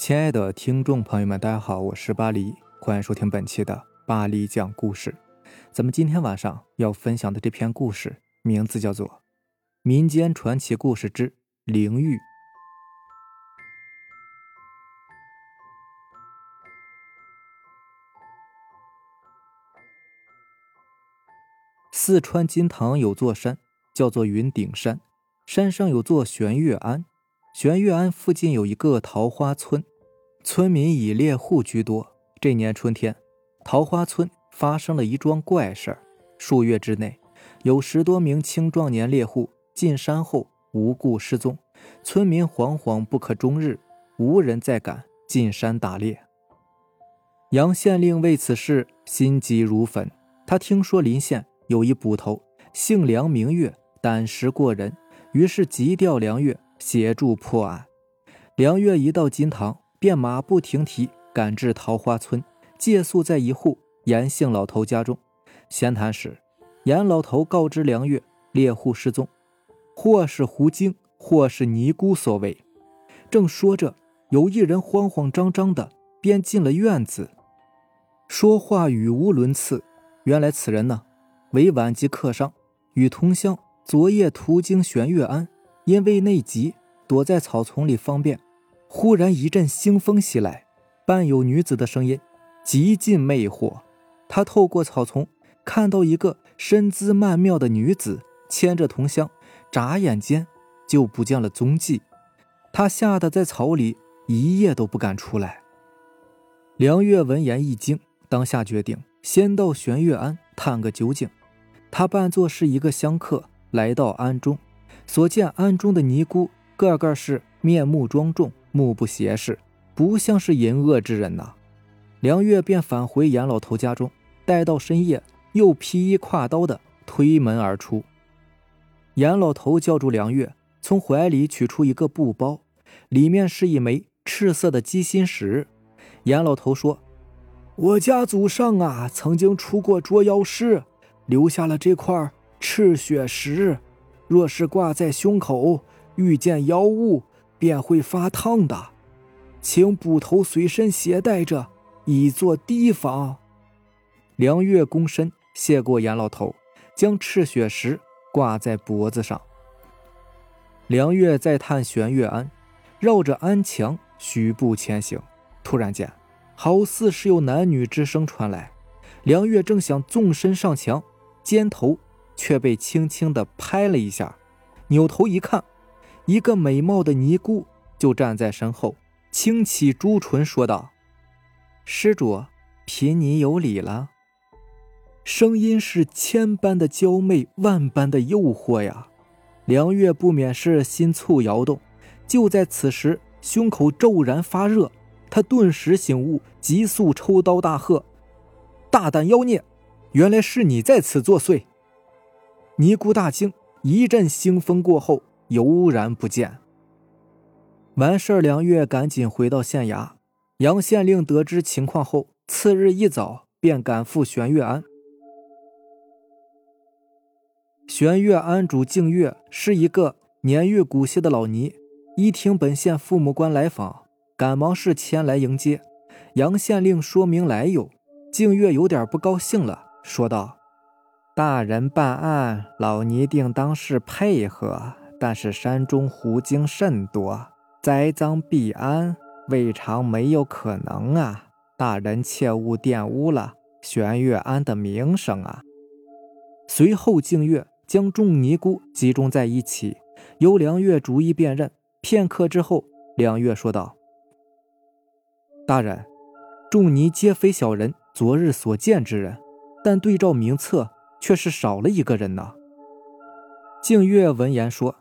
亲爱的听众朋友们，大家好，我是巴黎，欢迎收听本期的巴黎讲故事。咱们今天晚上要分享的这篇故事，名字叫做《民间传奇故事之灵玉》。四川金堂有座山，叫做云顶山，山上有座玄月庵，玄月庵附近有一个桃花村。村民以猎户居多。这年春天，桃花村发生了一桩怪事儿。数月之内，有十多名青壮年猎户进山后无故失踪，村民惶惶不可终日，无人再敢进山打猎。杨县令为此事心急如焚。他听说临县有一捕头，姓梁名月，胆识过人，于是急调梁月协助破案。梁月一到金堂。便马不停蹄赶至桃花村，借宿在一户严姓老头家中。闲谈时，严老头告知梁月，猎户失踪，或是狐精，或是尼姑所为。正说着，有一人慌慌张张的便进了院子，说话语无伦次。原来此人呢，为晚级客商，与同乡昨夜途经玄月庵，因为内急，躲在草丛里方便。忽然一阵腥风袭来，伴有女子的声音，极尽魅惑。他透过草丛看到一个身姿曼妙的女子牵着同乡，眨眼间就不见了踪迹。他吓得在草里一夜都不敢出来。梁月闻言一惊，当下决定先到玄月庵探个究竟。他扮作是一个香客来到庵中，所见庵中的尼姑个个是面目庄重。目不斜视，不像是淫恶之人呐。梁月便返回严老头家中，待到深夜，又披衣挎刀的推门而出。严老头叫住梁月，从怀里取出一个布包，里面是一枚赤色的鸡心石。严老头说：“我家祖上啊，曾经出过捉妖师，留下了这块赤血石，若是挂在胸口，遇见妖物。”便会发烫的，请捕头随身携带着，以作提防。梁月躬身谢过严老头，将赤血石挂在脖子上。梁月在探玄月庵，绕着庵墙徐步前行。突然间，好似是有男女之声传来。梁月正想纵身上墙，肩头却被轻轻地拍了一下，扭头一看。一个美貌的尼姑就站在身后，轻启朱唇说道：“施主，贫尼有礼了。”声音是千般的娇媚，万般的诱惑呀。梁月不免是心簇摇动。就在此时，胸口骤然发热，他顿时醒悟，急速抽刀大喝：“大胆妖孽！原来是你在此作祟！”尼姑大惊，一阵腥风过后。悠然不见。完事儿，梁月赶紧回到县衙。杨县令得知情况后，次日一早便赶赴玄月庵。玄月庵主静月是一个年逾古稀的老尼，一听本县父母官来访，赶忙是前来迎接。杨县令说明来由，静月有点不高兴了，说道：“大人办案，老尼定当是配合。”但是山中狐精甚多，栽赃必安，未尝没有可能啊！大人切勿玷污了玄月庵的名声啊！随后，静月将众尼姑集中在一起，由梁月逐一辨认。片刻之后，梁月说道：“大人，众尼皆非小人昨日所见之人，但对照名册，却是少了一个人呢。”静月闻言说。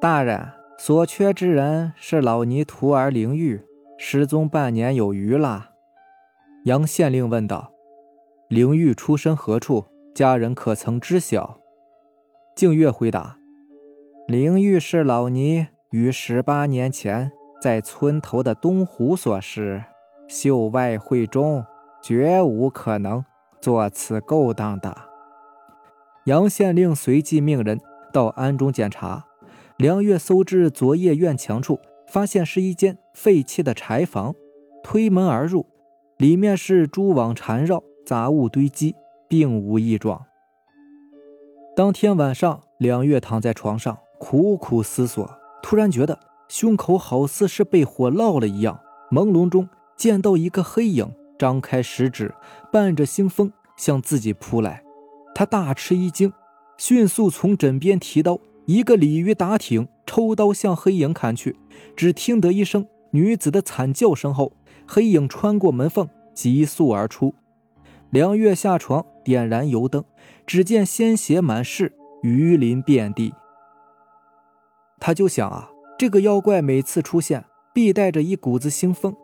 大人所缺之人是老尼徒儿灵玉，失踪半年有余了。杨县令问道：“灵玉出身何处？家人可曾知晓？”静月回答：“灵玉是老尼于十八年前在村头的东湖所失，秀外慧中，绝无可能做此勾当的。”杨县令随即命人到庵中检查。梁月搜至昨夜院墙处，发现是一间废弃的柴房，推门而入，里面是蛛网缠绕，杂物堆积，并无异状。当天晚上，梁月躺在床上苦苦思索，突然觉得胸口好似是被火烙了一样。朦胧中见到一个黑影张开食指，伴着腥风向自己扑来，他大吃一惊，迅速从枕边提刀，一个鲤鱼打挺，抽刀向黑影砍去。只听得一声女子的惨叫声后，黑影穿过门缝，急速而出。梁月下床，点燃油灯，只见鲜血满室，鱼鳞遍地。他就想啊，这个妖怪每次出现，必带着一股子腥风，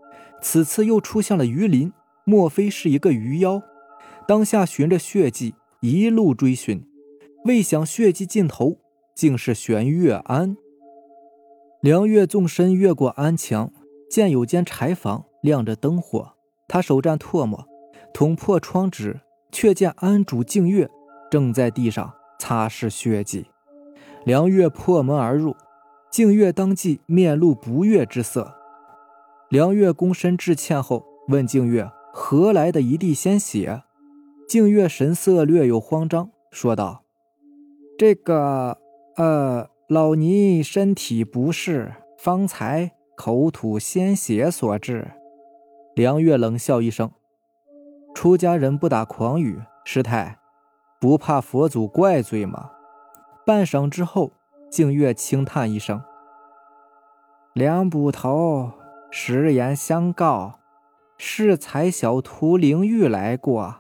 此次又出现了鱼鳞，莫非是一个鱼妖？当下循着血迹一路追寻，未想血迹尽头，竟是玄月庵。梁月纵身越过安墙，见有间柴房亮着灯火。他手蘸唾沫，捅破窗纸，却见庵主静月正在地上擦拭血迹。梁月破门而入，静月当即面露不悦之色。梁月躬身致歉后，问静月何来的一地鲜血。静月神色略有慌张，说道：“这个，呃。”老尼身体不适，方才口吐鲜血所致。梁月冷笑一声：“出家人不打诳语，师太不怕佛祖怪罪吗？”半晌之后，静月轻叹一声：“梁捕头，实言相告，适才小徒灵玉来过，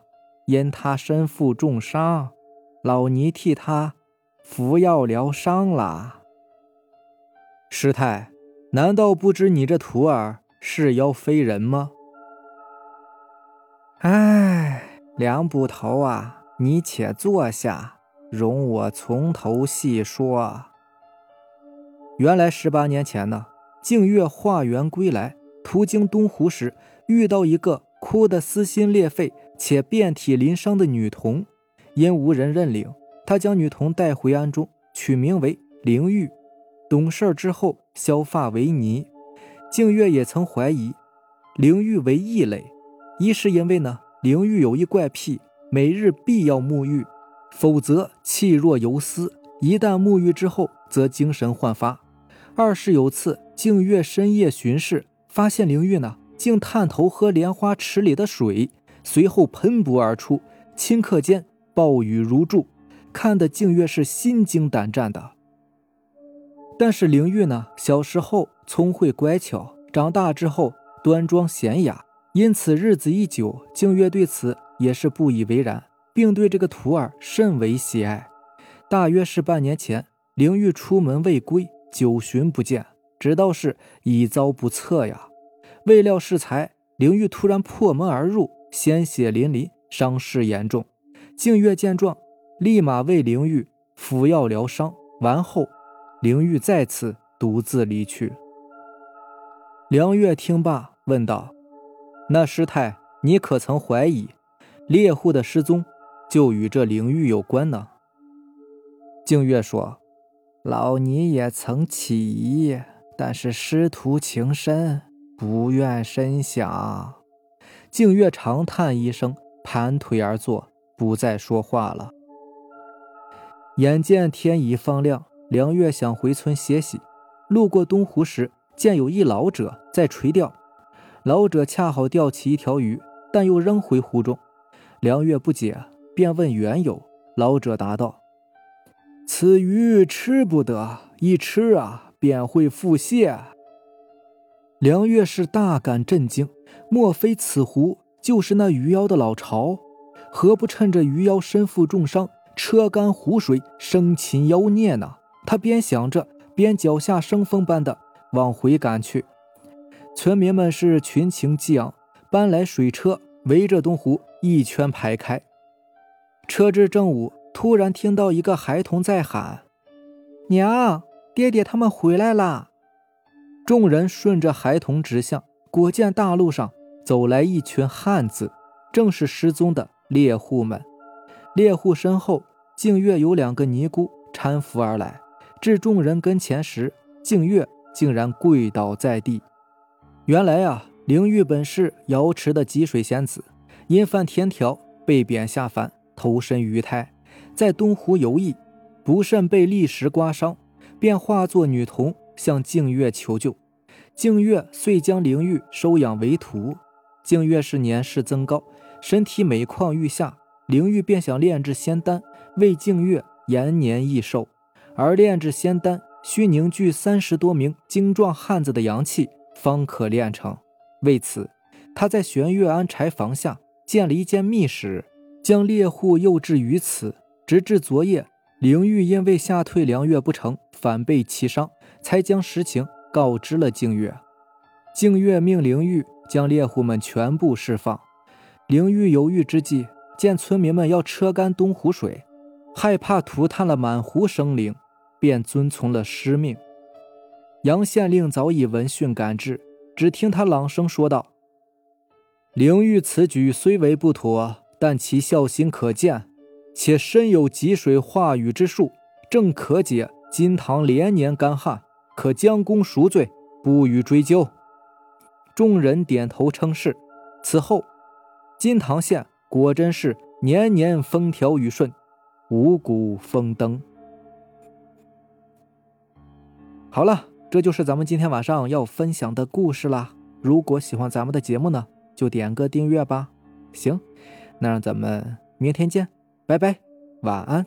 因他身负重伤，老尼替他。”服药疗伤了，师太，难道不知你这徒儿是妖非人吗？哎，梁捕头啊，你且坐下，容我从头细说。原来十八年前呢，静月化缘归来，途经东湖时，遇到一个哭得撕心裂肺且遍体鳞伤的女童，因无人认领。他将女童带回庵中，取名为灵玉。懂事之后，削发为尼。静月也曾怀疑灵玉为异类，一是因为呢，灵玉有一怪癖，每日必要沐浴，否则气若游丝，一旦沐浴之后，则精神焕发；二是有次静月深夜巡视，发现灵玉呢，竟探头喝莲花池里的水，随后喷薄而出，顷刻间暴雨如注。看得静月是心惊胆战的。但是灵玉呢，小时候聪慧乖巧，长大之后端庄娴雅，因此日子一久，静月对此也是不以为然，并对这个徒儿甚为喜爱。大约是半年前，灵玉出门未归，久寻不见，知道是已遭不测呀。未料适才，灵玉突然破门而入，鲜血淋淋，伤势严重。静月见状。立马为灵玉服药疗伤，完后，灵玉再次独自离去。梁月听罢，问道：“那师太，你可曾怀疑猎户的失踪就与这灵玉有关呢？”静月说：“老尼也曾起疑，但是师徒情深，不愿深想。”静月长叹一声，盘腿而坐，不再说话了。眼见天已放亮，梁月想回村歇息。路过东湖时，见有一老者在垂钓。老者恰好钓起一条鱼，但又扔回湖中。梁月不解，便问缘由。老者答道：“此鱼吃不得，一吃啊便会腹泻。”梁月是大感震惊，莫非此湖就是那鱼妖的老巢？何不趁着鱼妖身负重伤？车干湖水，生擒妖孽呢？他边想着，边脚下生风般的往回赶去。村民们是群情激昂，搬来水车，围着东湖一圈排开。车至正午，突然听到一个孩童在喊：“娘，爹爹他们回来啦！”众人顺着孩童指向，果见大路上走来一群汉子，正是失踪的猎户们。猎户身后，静月有两个尼姑搀扶而来，至众人跟前时，静月竟然跪倒在地。原来啊，灵玉本是瑶池的吉水仙子，因犯天条被贬下凡，投身鱼胎，在东湖游弋，不慎被砾石刮伤，便化作女童向静月求救。静月遂将灵玉收养为徒。静月是年事增高，身体每况愈下，灵玉便想炼制仙丹，为静月延年益寿。而炼制仙丹需凝聚三十多名精壮汉子的阳气。方可炼成。为此，他在玄月庵柴房下建了一间密室，将猎户诱至于此。直至昨夜，灵玉因为吓退良月不成，反被其伤，才将实情告知了静月。静月命灵玉将猎户们全部释放。灵玉犹豫之际，见村民们要车干东湖水，害怕涂炭了满湖生灵，便遵从了师命。杨县令早已闻讯赶至，只听他朗声说道：“灵玉此举虽为不妥，但其孝心可见，且身有积水化雨之术，正可解金堂连年干旱，可将功赎罪，不予追究。”众人点头称是。此后，金堂县果真是年年风调雨顺，五谷丰登。好了。这就是咱们今天晚上要分享的故事啦。如果喜欢咱们的节目呢，就点个订阅吧。行，那让咱们明天见，拜拜，晚安。